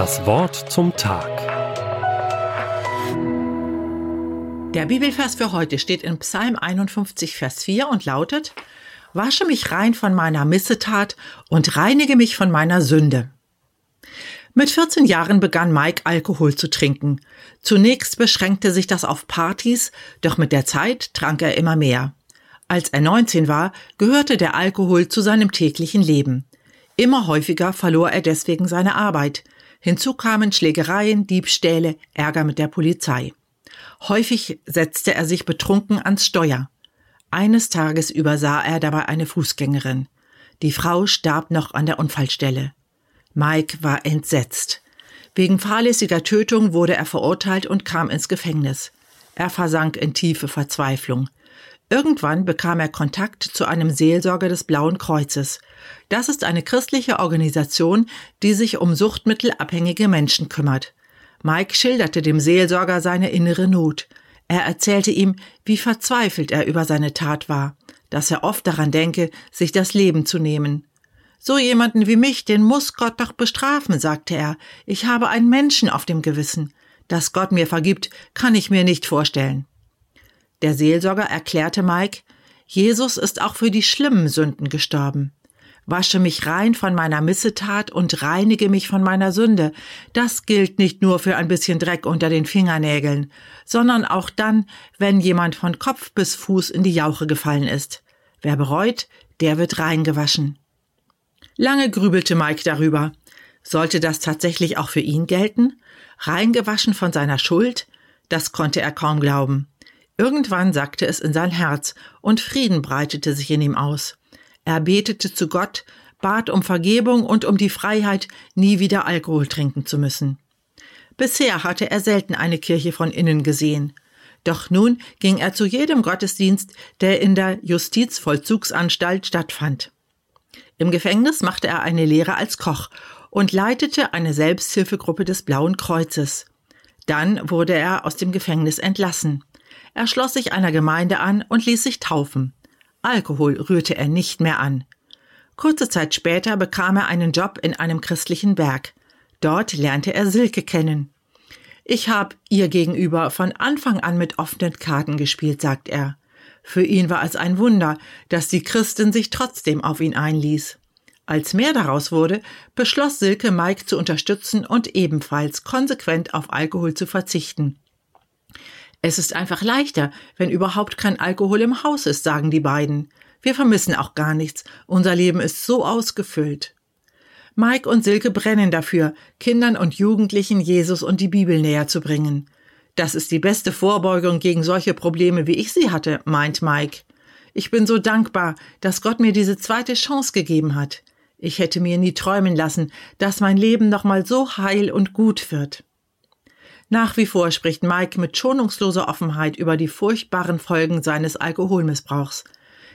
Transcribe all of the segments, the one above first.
Das Wort zum Tag. Der Bibelvers für heute steht in Psalm 51, Vers 4 und lautet, Wasche mich rein von meiner Missetat und reinige mich von meiner Sünde. Mit 14 Jahren begann Mike Alkohol zu trinken. Zunächst beschränkte sich das auf Partys, doch mit der Zeit trank er immer mehr. Als er 19 war, gehörte der Alkohol zu seinem täglichen Leben. Immer häufiger verlor er deswegen seine Arbeit. Hinzu kamen Schlägereien, Diebstähle, Ärger mit der Polizei. Häufig setzte er sich betrunken ans Steuer. Eines Tages übersah er dabei eine Fußgängerin. Die Frau starb noch an der Unfallstelle. Mike war entsetzt. Wegen fahrlässiger Tötung wurde er verurteilt und kam ins Gefängnis. Er versank in tiefe Verzweiflung. Irgendwann bekam er Kontakt zu einem Seelsorger des Blauen Kreuzes. Das ist eine christliche Organisation, die sich um suchtmittelabhängige Menschen kümmert. Mike schilderte dem Seelsorger seine innere Not. Er erzählte ihm, wie verzweifelt er über seine Tat war, dass er oft daran denke, sich das Leben zu nehmen. So jemanden wie mich, den muss Gott doch bestrafen, sagte er. Ich habe einen Menschen auf dem Gewissen. Dass Gott mir vergibt, kann ich mir nicht vorstellen. Der Seelsorger erklärte Mike, Jesus ist auch für die schlimmen Sünden gestorben. Wasche mich rein von meiner Missetat und reinige mich von meiner Sünde. Das gilt nicht nur für ein bisschen Dreck unter den Fingernägeln, sondern auch dann, wenn jemand von Kopf bis Fuß in die Jauche gefallen ist. Wer bereut, der wird reingewaschen. Lange grübelte Mike darüber. Sollte das tatsächlich auch für ihn gelten? Reingewaschen von seiner Schuld? Das konnte er kaum glauben. Irgendwann sackte es in sein Herz, und Frieden breitete sich in ihm aus. Er betete zu Gott, bat um Vergebung und um die Freiheit, nie wieder Alkohol trinken zu müssen. Bisher hatte er selten eine Kirche von innen gesehen. Doch nun ging er zu jedem Gottesdienst, der in der Justizvollzugsanstalt stattfand. Im Gefängnis machte er eine Lehre als Koch und leitete eine Selbsthilfegruppe des Blauen Kreuzes. Dann wurde er aus dem Gefängnis entlassen. Er schloss sich einer Gemeinde an und ließ sich taufen. Alkohol rührte er nicht mehr an. Kurze Zeit später bekam er einen Job in einem christlichen Berg. Dort lernte er Silke kennen. Ich habe ihr gegenüber von Anfang an mit offenen Karten gespielt, sagt er. Für ihn war es ein Wunder, dass die Christin sich trotzdem auf ihn einließ. Als mehr daraus wurde, beschloss Silke Mike zu unterstützen und ebenfalls konsequent auf Alkohol zu verzichten. Es ist einfach leichter, wenn überhaupt kein Alkohol im Haus ist, sagen die beiden. Wir vermissen auch gar nichts. Unser Leben ist so ausgefüllt. Mike und Silke brennen dafür, Kindern und Jugendlichen Jesus und die Bibel näher zu bringen. Das ist die beste Vorbeugung gegen solche Probleme, wie ich sie hatte, meint Mike. Ich bin so dankbar, dass Gott mir diese zweite Chance gegeben hat. Ich hätte mir nie träumen lassen, dass mein Leben nochmal so heil und gut wird. Nach wie vor spricht Mike mit schonungsloser Offenheit über die furchtbaren Folgen seines Alkoholmissbrauchs.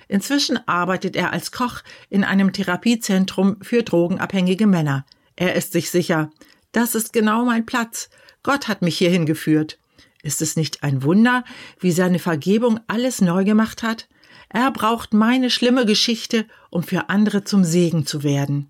Inzwischen arbeitet er als Koch in einem Therapiezentrum für drogenabhängige Männer. Er ist sich sicher, das ist genau mein Platz. Gott hat mich hierhin geführt. Ist es nicht ein Wunder, wie seine Vergebung alles neu gemacht hat? Er braucht meine schlimme Geschichte, um für andere zum Segen zu werden.